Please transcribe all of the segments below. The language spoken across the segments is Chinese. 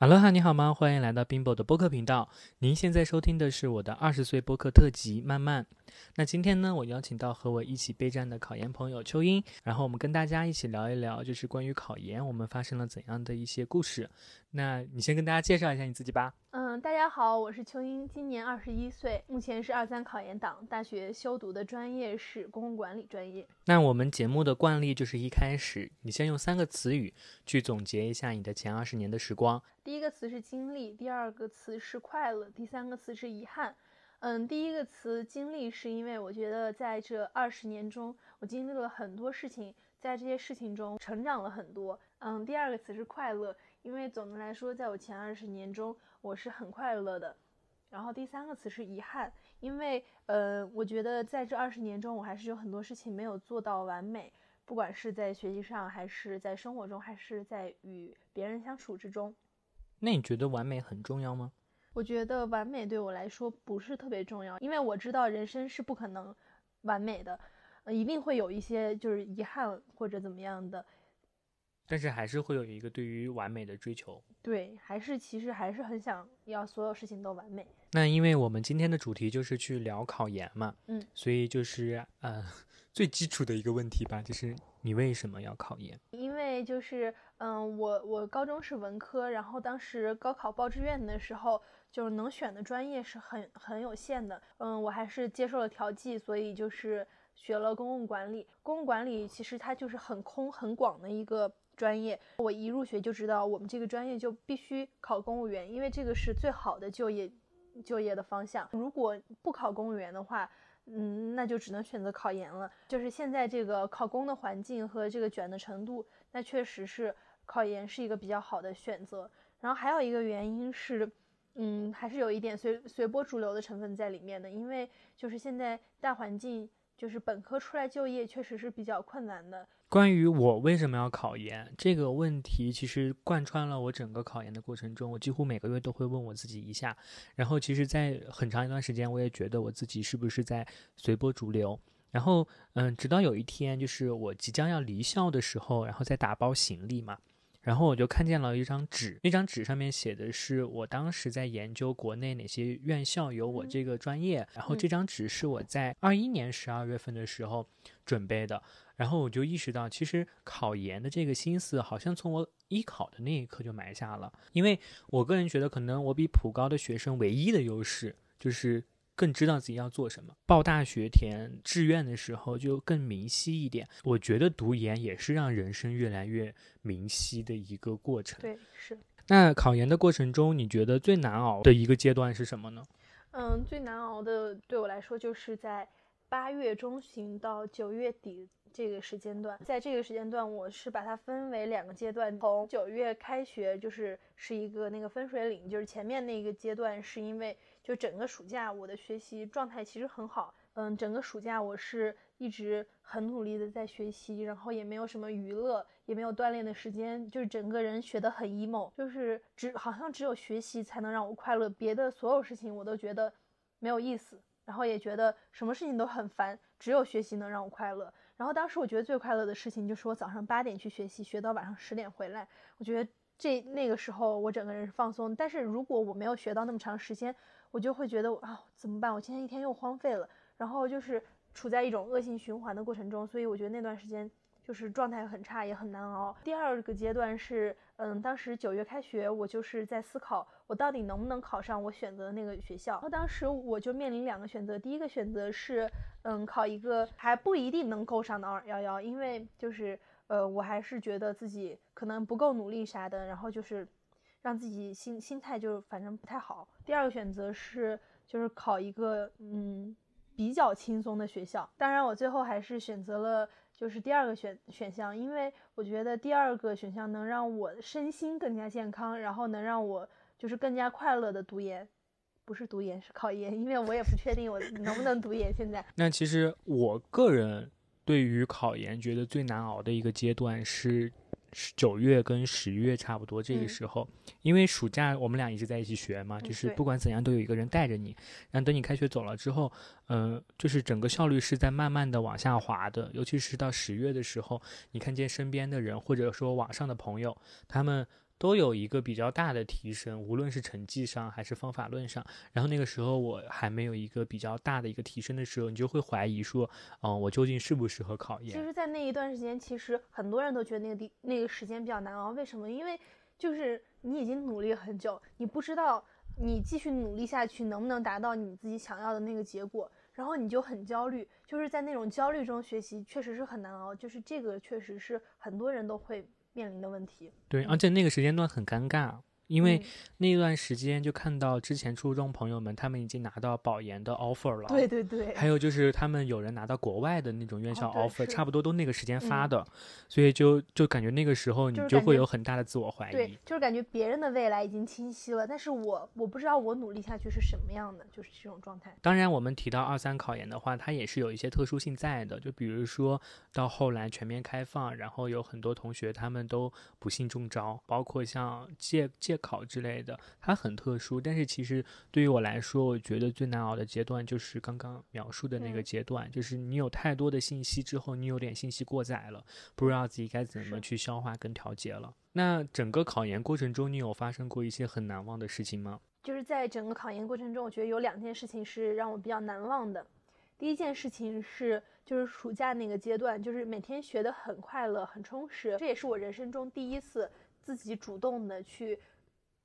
哈喽哈，你好吗？欢迎来到冰博的播客频道。您现在收听的是我的二十岁播客特辑《慢慢》。那今天呢，我邀请到和我一起备战的考研朋友秋英，然后我们跟大家一起聊一聊，就是关于考研，我们发生了怎样的一些故事。那你先跟大家介绍一下你自己吧。嗯，大家好，我是秋英，今年二十一岁，目前是二三考研党，大学修读的专业是公共管理专业。那我们节目的惯例就是一开始，你先用三个词语去总结一下你的前二十年的时光。第一个词是经历，第二个词是快乐，第三个词是遗憾。嗯，第一个词经历是因为我觉得在这二十年中，我经历了很多事情，在这些事情中成长了很多。嗯，第二个词是快乐。因为总的来说，在我前二十年中，我是很快乐的。然后第三个词是遗憾，因为呃，我觉得在这二十年中，我还是有很多事情没有做到完美，不管是在学习上，还是在生活中，还是在与别人相处之中。那你觉得完美很重要吗？我觉得完美对我来说不是特别重要，因为我知道人生是不可能完美的，呃，一定会有一些就是遗憾或者怎么样的。但是还是会有一个对于完美的追求，对，还是其实还是很想要所有事情都完美。那因为我们今天的主题就是去聊考研嘛，嗯，所以就是呃 最基础的一个问题吧，就是你为什么要考研？因为就是嗯，我我高中是文科，然后当时高考报志愿的时候，就是能选的专业是很很有限的，嗯，我还是接受了调剂，所以就是学了公共管理。公共管理其实它就是很空很广的一个。专业，我一入学就知道我们这个专业就必须考公务员，因为这个是最好的就业就业的方向。如果不考公务员的话，嗯，那就只能选择考研了。就是现在这个考公的环境和这个卷的程度，那确实是考研是一个比较好的选择。然后还有一个原因是，嗯，还是有一点随随波逐流的成分在里面的，因为就是现在大环境，就是本科出来就业确实是比较困难的。关于我为什么要考研这个问题，其实贯穿了我整个考研的过程中，我几乎每个月都会问我自己一下。然后，其实，在很长一段时间，我也觉得我自己是不是在随波逐流。然后，嗯，直到有一天，就是我即将要离校的时候，然后在打包行李嘛。然后我就看见了一张纸，那张纸上面写的是我当时在研究国内哪些院校有我这个专业。然后这张纸是我在二一年十二月份的时候准备的。然后我就意识到，其实考研的这个心思好像从我艺考的那一刻就埋下了。因为我个人觉得，可能我比普高的学生唯一的优势就是。更知道自己要做什么，报大学填志愿的时候就更明晰一点。我觉得读研也是让人生越来越明晰的一个过程。对，是。那考研的过程中，你觉得最难熬的一个阶段是什么呢？嗯，最难熬的对我来说就是在八月中旬到九月底这个时间段。在这个时间段，我是把它分为两个阶段。从九月开学就是是一个那个分水岭，就是前面那个阶段是因为。就整个暑假，我的学习状态其实很好。嗯，整个暑假我是一直很努力的在学习，然后也没有什么娱乐，也没有锻炼的时间，就是整个人学得很 emo，就是只好像只有学习才能让我快乐，别的所有事情我都觉得没有意思，然后也觉得什么事情都很烦，只有学习能让我快乐。然后当时我觉得最快乐的事情就是我早上八点去学习，学到晚上十点回来，我觉得这那个时候我整个人是放松。但是如果我没有学到那么长时间，我就会觉得啊，怎么办？我今天一天又荒废了，然后就是处在一种恶性循环的过程中，所以我觉得那段时间就是状态很差，也很难熬。第二个阶段是，嗯，当时九月开学，我就是在思考我到底能不能考上我选择的那个学校。然后当时我就面临两个选择，第一个选择是，嗯，考一个还不一定能够上的二幺幺，因为就是，呃，我还是觉得自己可能不够努力啥的，然后就是。让自己心心态就反正不太好。第二个选择是就是考一个嗯比较轻松的学校。当然我最后还是选择了就是第二个选选项，因为我觉得第二个选项能让我身心更加健康，然后能让我就是更加快乐的读研，不是读研是考研，因为我也不确定我能不能读研。现在那其实我个人对于考研觉得最难熬的一个阶段是。九月跟十月差不多这个时候，因为暑假我们俩一直在一起学嘛，就是不管怎样都有一个人带着你。然后等你开学走了之后，嗯，就是整个效率是在慢慢的往下滑的。尤其是到十月的时候，你看见身边的人或者说网上的朋友，他们都有一个比较大的提升，无论是成绩上还是方法论上。然后那个时候我还没有一个比较大的一个提升的时候，你就会怀疑说，嗯，我究竟适不适合考研？其实，在那一段时间，其实很多人都觉得那个地那个时间比较难熬。为什么？因为就是你已经努力很久，你不知道你继续努力下去能不能达到你自己想要的那个结果，然后你就很焦虑。就是在那种焦虑中学习，确实是很难熬。就是这个，确实是很多人都会。面临的问题，对，而且那个时间段很尴尬。因为那段时间就看到之前初中朋友们，他们已经拿到保研的 offer 了。对对对。还有就是他们有人拿到国外的那种院校 offer，差不多都那个时间发的，所以就就感觉那个时候你就会有很大的自我怀疑。对，就是感觉别人的未来已经清晰了，但是我我不知道我努力下去是什么样的，就是这种状态。当然，我们提到二三考研的话，它也是有一些特殊性在的，就比如说到后来全面开放，然后有很多同学他们都不幸中招，包括像借借考之类的。它很特殊，但是其实对于我来说，我觉得最难熬的阶段就是刚刚描述的那个阶段，就是你有太多的信息之后，你有点信息过载了，不知道自己该怎么去消化跟调节了。那整个考研过程中，你有发生过一些很难忘的事情吗？就是在整个考研过程中，我觉得有两件事情是让我比较难忘的。第一件事情是，就是暑假那个阶段，就是每天学得很快乐、很充实，这也是我人生中第一次自己主动的去。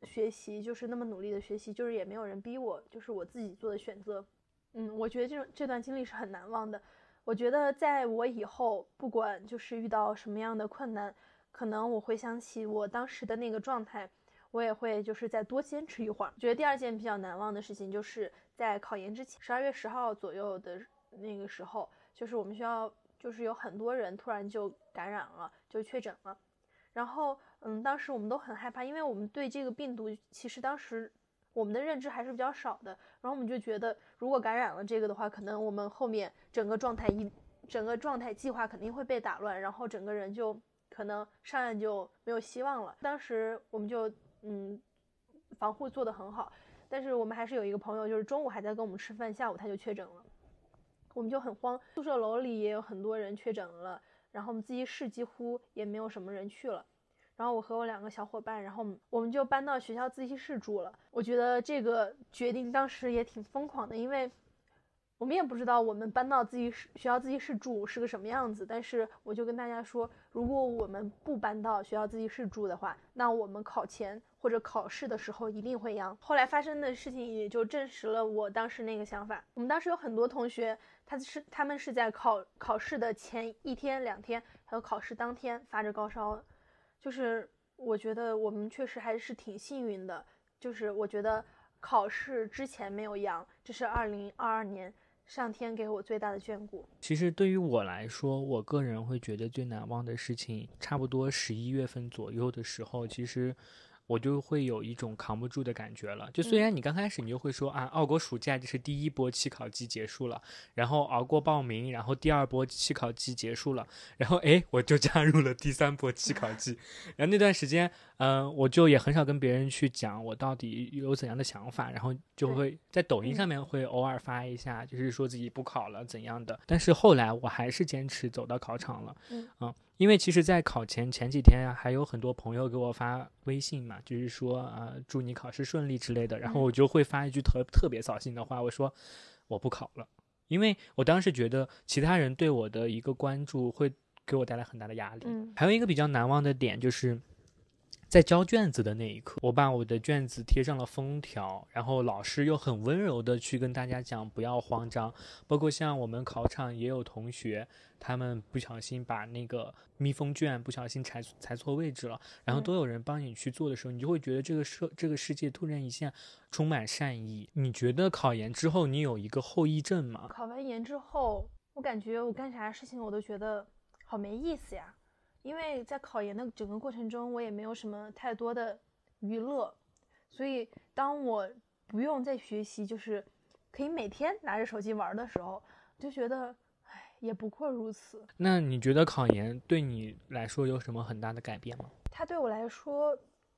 学习就是那么努力的学习，就是也没有人逼我，就是我自己做的选择。嗯，我觉得这种这段经历是很难忘的。我觉得在我以后，不管就是遇到什么样的困难，可能我回想起我当时的那个状态，我也会就是再多坚持一会儿。觉得第二件比较难忘的事情，就是在考研之前，十二月十号左右的那个时候，就是我们学校就是有很多人突然就感染了，就确诊了，然后。嗯，当时我们都很害怕，因为我们对这个病毒其实当时我们的认知还是比较少的。然后我们就觉得，如果感染了这个的话，可能我们后面整个状态一整个状态计划肯定会被打乱，然后整个人就可能上岸就没有希望了。当时我们就嗯防护做得很好，但是我们还是有一个朋友，就是中午还在跟我们吃饭，下午他就确诊了，我们就很慌。宿舍楼里也有很多人确诊了，然后我们自习室几乎也没有什么人去了。然后我和我两个小伙伴，然后我们就搬到学校自习室住了。我觉得这个决定当时也挺疯狂的，因为我们也不知道我们搬到自习室学校自习室住是个什么样子。但是我就跟大家说，如果我们不搬到学校自习室住的话，那我们考前或者考试的时候一定会阳。后来发生的事情也就证实了我当时那个想法。我们当时有很多同学，他是他们是在考考试的前一天、两天，还有考试当天发着高烧。就是我觉得我们确实还是挺幸运的，就是我觉得考试之前没有阳，这是二零二二年上天给我最大的眷顾。其实对于我来说，我个人会觉得最难忘的事情，差不多十一月份左右的时候，其实。我就会有一种扛不住的感觉了。就虽然你刚开始你就会说啊，奥国暑假就是第一波期考季结束了，然后熬过报名，然后第二波期考季结束了，然后哎，我就加入了第三波期考季。然后那段时间，嗯，我就也很少跟别人去讲我到底有怎样的想法，然后就会在抖音上面会偶尔发一下，就是说自己不考了怎样的。但是后来我还是坚持走到考场了，嗯。因为其实，在考前前几天啊，还有很多朋友给我发微信嘛，就是说啊，祝你考试顺利之类的。然后我就会发一句特特别扫兴的话，我说我不考了，因为我当时觉得其他人对我的一个关注会给我带来很大的压力。还有一个比较难忘的点就是。在交卷子的那一刻，我把我的卷子贴上了封条，然后老师又很温柔的去跟大家讲不要慌张。包括像我们考场也有同学，他们不小心把那个密封卷不小心裁裁错位置了，然后都有人帮你去做的时候，你就会觉得这个社这个世界突然一下充满善意。你觉得考研之后你有一个后遗症吗？考完研之后，我感觉我干啥事情我都觉得好没意思呀。因为在考研的整个过程中，我也没有什么太多的娱乐，所以当我不用再学习，就是可以每天拿着手机玩的时候，就觉得，唉，也不过如此。那你觉得考研对你来说有什么很大的改变吗？它对我来说，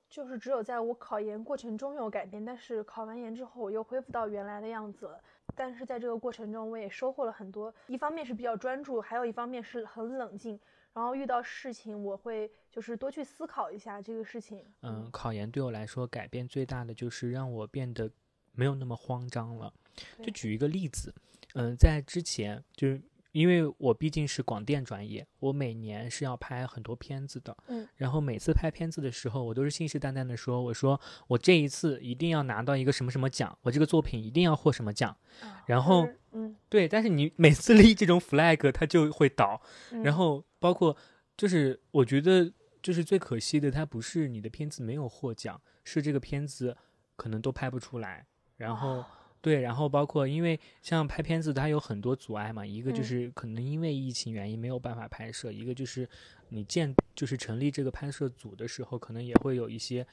就是只有在我考研过程中有改变，但是考完研之后，我又恢复到原来的样子了。但是在这个过程中，我也收获了很多，一方面是比较专注，还有一方面是很冷静。然后遇到事情我会就是多去思考一下这个事情。嗯，考研对我来说改变最大的就是让我变得没有那么慌张了。就举一个例子，嗯，在之前就是因为我毕竟是广电专业，我每年是要拍很多片子的，嗯，然后每次拍片子的时候，我都是信誓旦旦的说，我说我这一次一定要拿到一个什么什么奖，我这个作品一定要获什么奖，然后，嗯，对，但是你每次立这种 flag，它就会倒，嗯然后包括就是我觉得就是最可惜的，它不是你的片子没有获奖，是这个片子可能都拍不出来，然后。哦对，然后包括因为像拍片子，它有很多阻碍嘛。一个就嗯是可能因为疫情原因没有办法拍摄，一个就是你建就是成立这个拍摄组的时候，可能也会有一些，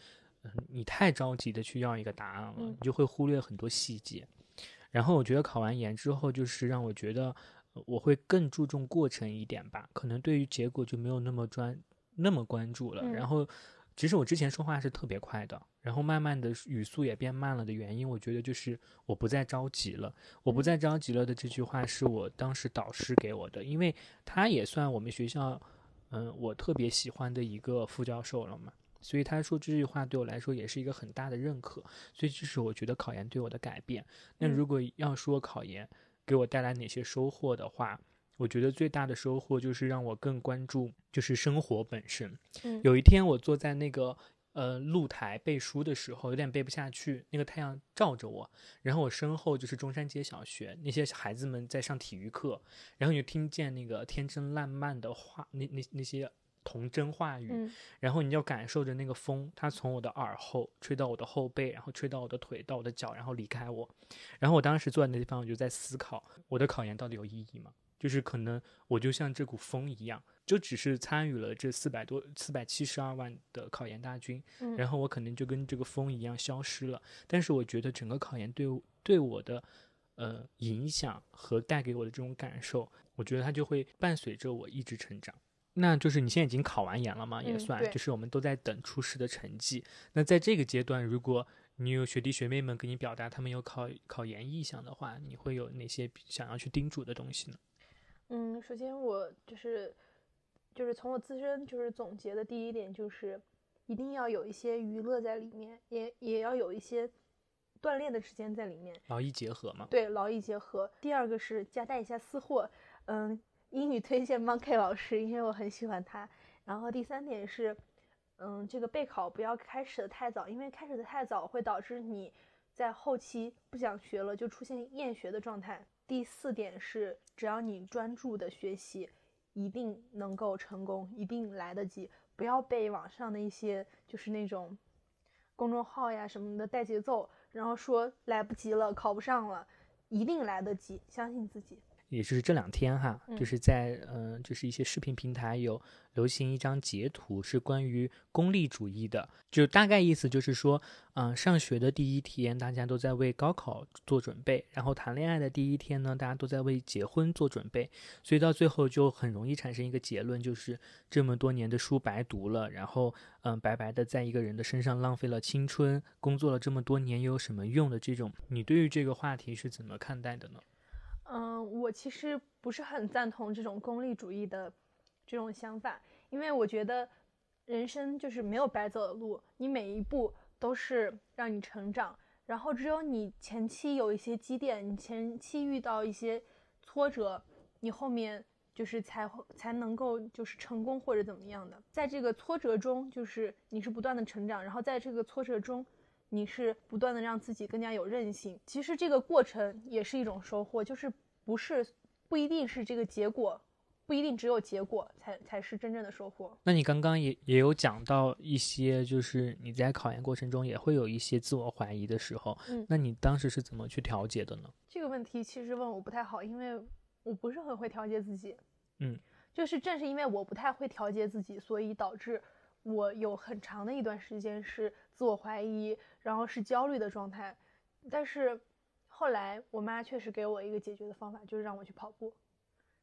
嗯，你太着急的去要一个答案了，嗯你就会忽略很多细节。然后我觉得考完研之后，就是让我觉得呃我会更注重过程一点吧，可能对于结果就没有那么专那么关注了。嗯然后其实我之前说话是特别快的，然后慢慢的语速也变慢了的原因，我觉得就是我不再着急了。我不再着急了的这句话是我当时导师给我的，因为他也算我们学校，嗯，我特别喜欢的一个副教授了嘛。所以他说这句话对我来说也是一个很大的认可，所以这是我觉得考研对我的改变。那嗯如果要说考研给我带来哪些收获的话，我觉得最大的收获就是让我更关注就是生活本身。嗯有一天我坐在那个呃露台背书的时候，有点背不下去，那个太阳照着我，然后我身后就是中山街小学那些孩子们在上体育课，然后你就听见那个天真烂漫的话，那那那些童真话语，嗯然后你要感受着那个风，它从我的耳后吹到我的后背，然后吹到我的腿，到我的脚，然后离开我。然后我当时坐在那地方，我就在思考，我的考研到底有意义吗？就是可能我就像这股风一样，就只是参与了这四百多、四百七十二万的考研大军，嗯然后我可能就跟这个风一样消失了。但是我觉得整个考研对我对我的呃影响和带给我的这种感受，我觉得它就会伴随着我一直成长。那就是你现在已经考完研了嘛，也嗯算，对就是我们都在等初试的成绩。那在这个阶段，如果你有学弟学妹们给你表达他们有考考研意向的话，你会有哪些想要去叮嘱的东西呢？嗯，首先我就是就是从我自身就是总结的第一点就是，一定要有一些娱乐在里面，也也要有一些锻炼的时间在里面。劳逸结合嘛。对，劳逸结合。第二个是夹带一下私货，嗯，英语推荐 Monkey 老师，因为我很喜欢他。然后第三点是，嗯，这个备考不要开始的太早，因为开始的太早会导致你在后期不想学了，就出现厌学的状态。第四点是，只要你专注的学习，一定能够成功，一定来得及。不要被网上的一些就是那种公众号呀什么的带节奏，然后说来不及了，考不上了，一定来得及，相信自己。也就是这两天哈，嗯就是在嗯、呃就是一些视频平台有流行一张截图，是关于功利主义的，就大概意思就是说，嗯、上学的第一天大家都在为高考做准备，然后谈恋爱的第一天呢，大家都在为结婚做准备，所以到最后就很容易产生一个结论，就是这么多年的书白读了，然后嗯、白白的在一个人的身上浪费了青春，工作了这么多年又有什么用的这种，你对于这个话题是怎么看待的呢？嗯，我其实不是很赞同这种功利主义的这种想法，因为我觉得人生就是没有白走的路，你每一步都是让你成长，然后只有你前期有一些积淀，你前期遇到一些挫折，你后面就是才会才能够就是成功或者怎么样的，在这个挫折中，就是你是不断的成长，然后在这个挫折中。你是不断的让自己更加有韧性，其实这个过程也是一种收获，就是不是不一定是这个结果，不一定只有结果才才是真正的收获。那你刚刚也也有讲到一些，就是你在考研过程中也会有一些自我怀疑的时候，嗯那你当时是怎么去调节的呢？这个问题其实问我不太好，因为我不是很会调节自己。嗯，就是正是因为我不太会调节自己，所以导致我有很长的一段时间是自我怀疑，然后是焦虑的状态。但是后来我妈确实给我一个解决的方法，就是让我去跑步。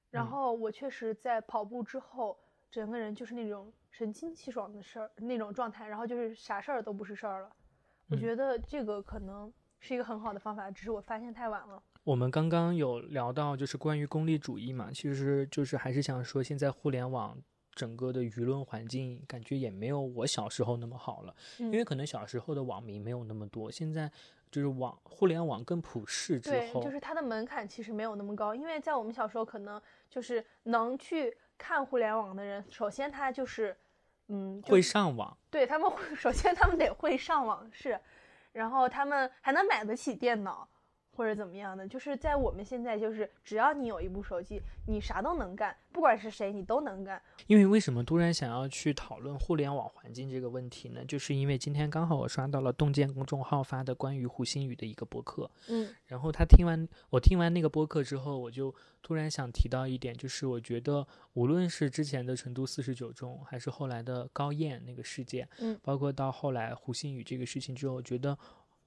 然嗯后我确实在跑步之后，整个人就是那种神清气爽的事儿那种状态，然后就是啥事儿都不是事儿了。我嗯觉得这个可能是一个很好的方法，只是我发现太晚了。我们刚刚有聊到就是关于功利主义嘛，其实就是还是想说，现在互联网整个的舆论环境感觉也没有我小时候那么好了，因为可能小时候的网民没有那么多，现在就是网互联网更普世之后，就是它的门槛其实没有那么高，因为在我们小时候可能就是能去看互联网的人，首先他就是嗯会上网，对他们会 首先他们得会上网是，然后他们还能买得起电脑。或者怎么样的，就是在我们现在，就是只要你有一部手机，你啥都能干，不管是谁，你都能干。因为为什么突然想要去讨论互联网环境这个问题呢？就是因为今天刚好我刷到了洞见公众号发的关于胡鑫宇的一个博客，嗯，然后他听完我听完那个博客之后，我就突然想提到一点，就是我觉得无论是之前的成都四十九中，还是后来的高燕那个事件，嗯，包括到后来胡鑫宇这个事情之后，我觉得。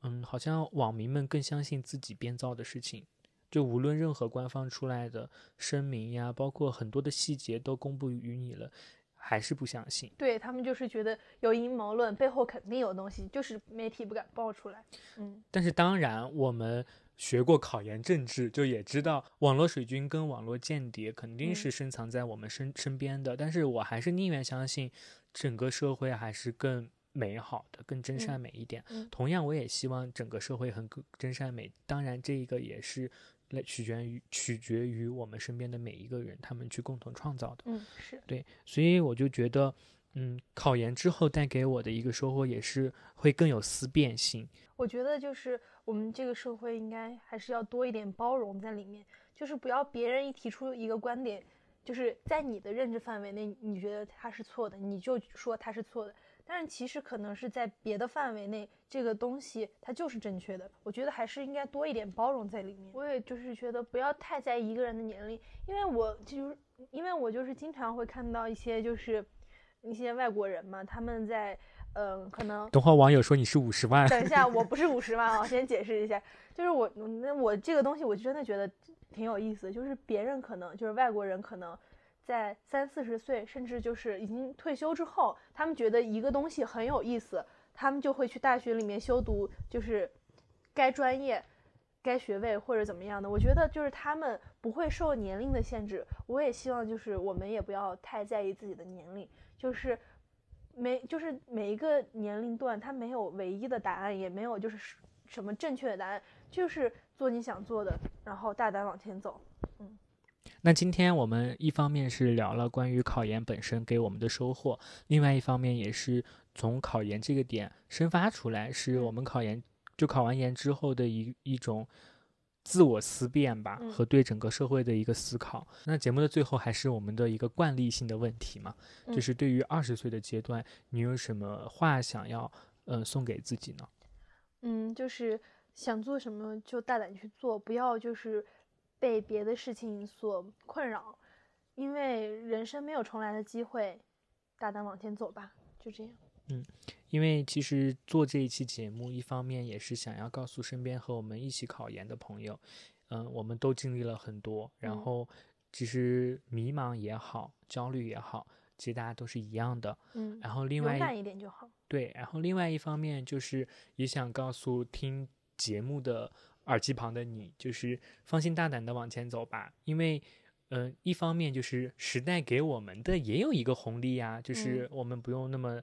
嗯，好像网民们更相信自己编造的事情，就无论任何官方出来的声明呀，包括很多的细节都公布于你了，还是不相信。对他们就是觉得有阴谋论，背后肯定有东西，就是媒体不敢爆出来。嗯，但是当然，我们学过考研政治，就也知道网络水军跟网络间谍肯定是深藏在我们身身边的。但是我还是宁愿相信，整个社会还是更。美好的更真善美一点，同样我也希望整个社会很真善美。当然，这一个也是来取决于取决于我们身边的每一个人，他们去共同创造的。嗯，是对，所以我就觉得，嗯，考研之后带给我的一个收获也是会更有思辨性。我觉得就是我们这个社会应该还是要多一点包容在里面，就是不要别人一提出一个观点，就是在你的认知范围内，你觉得他是错的，你就说他是错的。但是其实可能是在别的范围内，这个东西它就是正确的。我觉得还是应该多一点包容在里面。我也就是觉得不要太在意一个人的年龄，因为我就是因为我就是经常会看到一些就是一些外国人嘛，他们在嗯可能。等会网友说你是五十万。等一下，我不是五十万啊，先解释一下，就是我那我这个东西我真的觉得挺有意思，就是别人可能就是外国人可能。在三四十岁，甚至就是已经退休之后，他们觉得一个东西很有意思，他们就会去大学里面修读，就是该专业、该学位或者怎么样的。我觉得就是他们不会受年龄的限制。我也希望就是我们也不要太在意自己的年龄，就是每就是每一个年龄段，它没有唯一的答案，也没有就是什么正确的答案，就是做你想做的，然后大胆往前走。嗯。那今天我们一方面是聊了关于考研本身给我们的收获，另外一方面也是从考研这个点生发出来，是我们考研就考完研之后的一一种自我思辨吧，和对整个社会的一个思考。那节目的最后还是我们的一个惯例性的问题嘛，就是对于二十岁的阶段，你有什么话想要呃送给自己呢？嗯，就是想做什么就大胆去做，不要就是。被别的事情所困扰，因为人生没有重来的机会，大胆往前走吧，就这样。嗯，因为其实做这一期节目，一方面也是想要告诉身边和我们一起考研的朋友，嗯，我们都经历了很多，然后其实迷茫也好，焦虑也好，其实大家都是一样的。嗯，然后另外勇敢一点就好。对，然后另外一方面就是也想告诉听节目的。耳机旁的你，就是放心大胆的往前走吧，因为，嗯，一方面就是时代给我们的也有一个红利呀，就是我们不用那么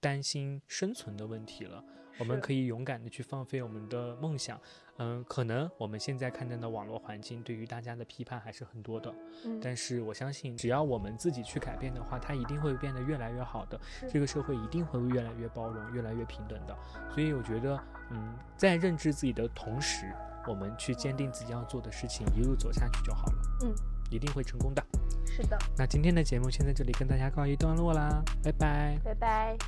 担心生存的问题了，我们可以勇敢的去放飞我们的梦想。嗯，可能我们现在看到的网络环境对于大家的批判还是很多的，但是我相信，只要我们自己去改变的话，它一定会变得越来越好的。这个社会一定会越来越包容，越来越平等的。所以我觉得，嗯，在认知自己的同时，我们去坚定自己要做的事情，一路走下去就好了。嗯，一定会成功的。是的。那今天的节目先在这里跟大家告一段落啦，拜拜。拜拜。